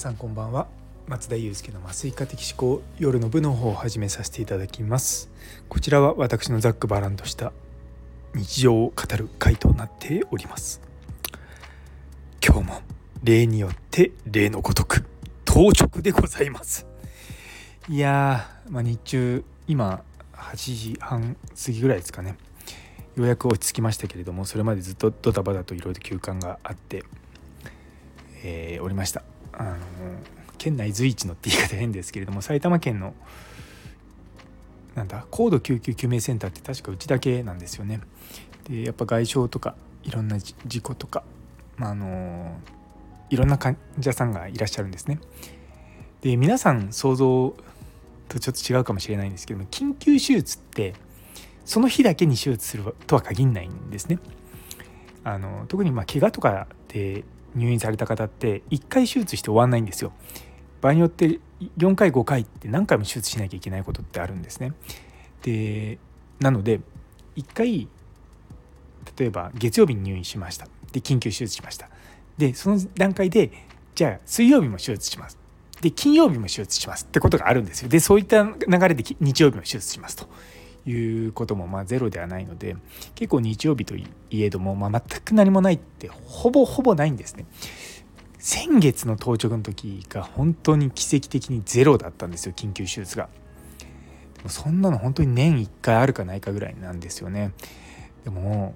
さんこんばんは。松田祐介の麻酔科的思考夜の部の方を始めさせていただきます。こちらは私のざっくばらんとした日常を語る回となっております。今日も例によって例のごとく当直でございます。いやー、まあ、日中今8時半過ぎぐらいですかね。ようやく落ち着きましたけれどもそれまでずっとドタバタといろいろ休館があって、えー、おりました。あの県内随一のって言い方変ですけれども埼玉県のなんだ高度救急救命センターって確かうちだけなんですよね。でやっぱ外傷とかいろんな事故とか、まあ、あのいろんな患者さんがいらっしゃるんですね。で皆さん想像とちょっと違うかもしれないんですけども緊急手術ってその日だけに手術するとは限らないんですね。あの特にまあ怪我とかで入院された方って1回手術して終わんないんですよ。場合によって4回5回って何回も手術しなきゃいけないことってあるんですね。でなので1回例えば月曜日に入院しました。で緊急手術しました。でその段階でじゃあ水曜日も手術します。で金曜日も手術します。ってことがあるんですよ。でそういった流れで日曜日も手術します。ということもまあゼロではないので結構日曜日といえども、まあ、全く何もないってほぼほぼないんですね。先月の当直の時が本当に奇跡的にゼロだったんですよ緊急手術が。でもそんなの本当に年1回あるかないかぐらいなんですよね。でも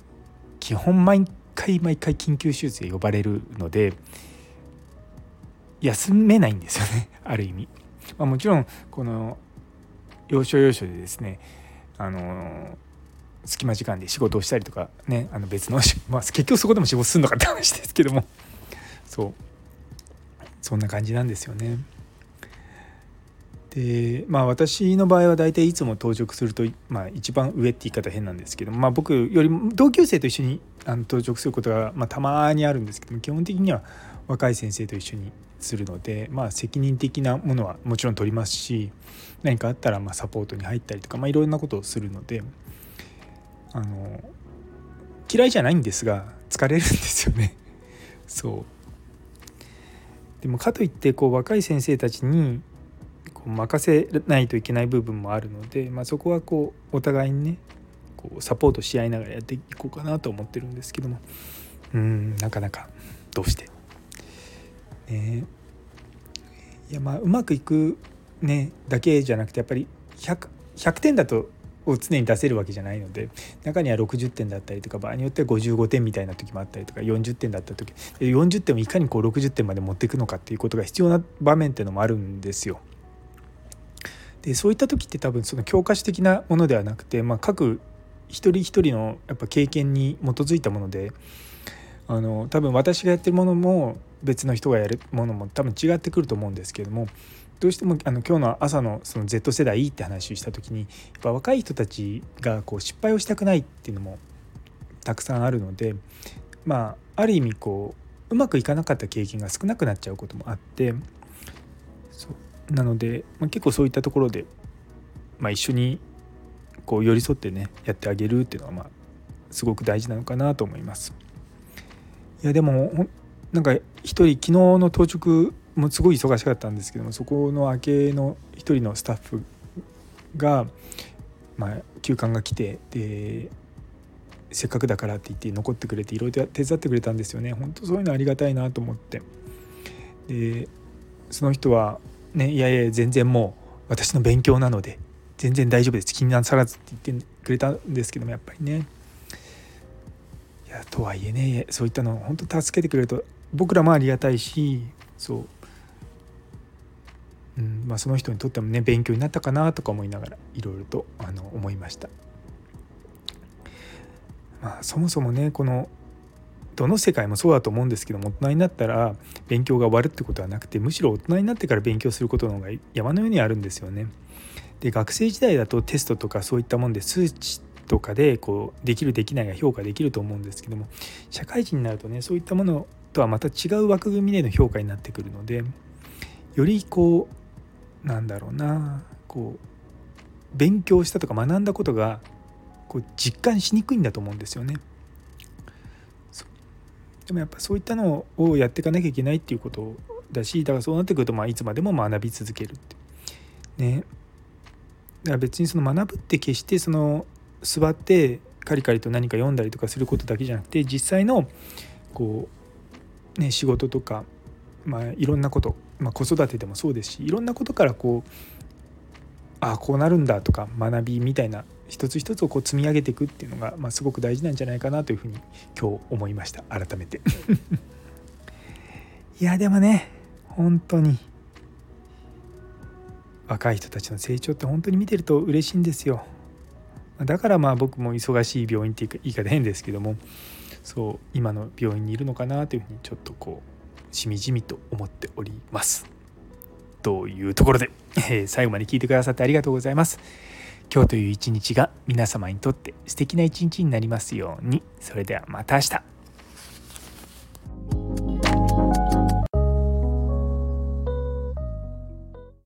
基本毎回毎回緊急手術で呼ばれるので休めないんですよね ある意味。まあ、もちろんこの要所要所でですねあの隙間時間で仕事をしたりとかねあの別の、まあ、結局そこでも仕事するのかって話ですけどもそうそんな感じなんですよね。でまあ私の場合は大体いつも当直すると、まあ、一番上って言い方変なんですけど、まあ、僕よりも同級生と一緒にあの当直することが、まあ、たまにあるんですけども基本的には若い先生と一緒にするので、まあ、責任的なものはもちろん取りますし何かあったらまサポートに入ったりとか、まあ、いろんなことをするのであの嫌いじゃないんですが疲れるんですよね。そうでもかといってこう若い先生たちにこう任せないといけない部分もあるので、まあ、そこはこうお互いにねこうサポートし合いながらやっていこうかなと思ってるんですけども。うんなかなかどうして。ね。いやまあうまくいくねだけじゃなくてやっぱり 100, 100点だとを常に出せるわけじゃないので中には60点だったりとか場合によっては55点みたいな時もあったりとか40点だった時40点をいかにこう60点まで持っていくのかっていうことが必要な場面っていうのもあるんですよ。でそういった時って多分その教科書的なものではなくて、まあ、各一人一人のやっぱ経験に基づいたものであの多分私がやってるものも別の人がやるものも多分違ってくると思うんですけれどもどうしてもあの今日の朝のその Z 世代って話をした時にやっぱ若い人たちがこう失敗をしたくないっていうのもたくさんあるのでまあある意味こううまくいかなかった経験が少なくなっちゃうこともあってそうなので、まあ、結構そういったところで、まあ、一緒にこう寄り添ってねやってあげるっていうのはまあすごく大事なのかなと思います。いやでもなんか一人昨日の当直もうすごい忙しかったんですけどもそこの明けの一人のスタッフが、まあ、休館が来てでせっかくだからって言って残ってくれていろいろ手伝ってくれたんですよね。本当そういうのありがたいなと思って。でその人はねいやいや全然もう私の勉強なので全然大丈夫です。気になさらずって言ってくれたんですけどもやっぱりね。いやとはいえねそういったのを本当助けてくれると僕らもありがたいしそう、まあ、その人にとってもね勉強になったかなとか思いながらいろいろとあの思いました。まあ、そもそもねこのどの世界もそうだと思うんですけども大人になったら勉強が終わるってことはなくてむしろ大人になってから勉強することの方が山のようにあるんですよね。で学生時代だとテストとかそういったもんで数値とかでこうできるできないが評価できると思うんですけども社会人になるとねそういったものとはまた違う枠組みでの評価になってくるのでよりこうなんだろうな。こう勉強したとか学んだことがこう実感しにくいんだと思うんですよね。でもやっぱそういったのをやっていかなきゃいけないっていうことだしだからそうなってくるとまあいつまでも学び続けるってね。だから別にその学ぶって決してその座ってカリカリと何か読んだりとかすることだけじゃなくて実際のこうね仕事とかまあいろんなこと、まあ、子育てでもそうですしいろんなことからこうああこうなるんだとか学びみたいな一つ一つをこう積み上げていくっていうのが、まあ、すごく大事なんじゃないかなというふうに今日思いました。改めて。いやでもね本当に若い人たちの成長って本当に見てると嬉しいんですよ。だからまあ僕も忙しい病院っていうか言い方変ですけどもそう今の病院にいるのかなというふうにちょっとこうしみじみと思っております。というところで、えー、最後まで聞いてくださってありがとうございます。今日という一日が皆様にとって素敵な一日になりますように。それではまた明日。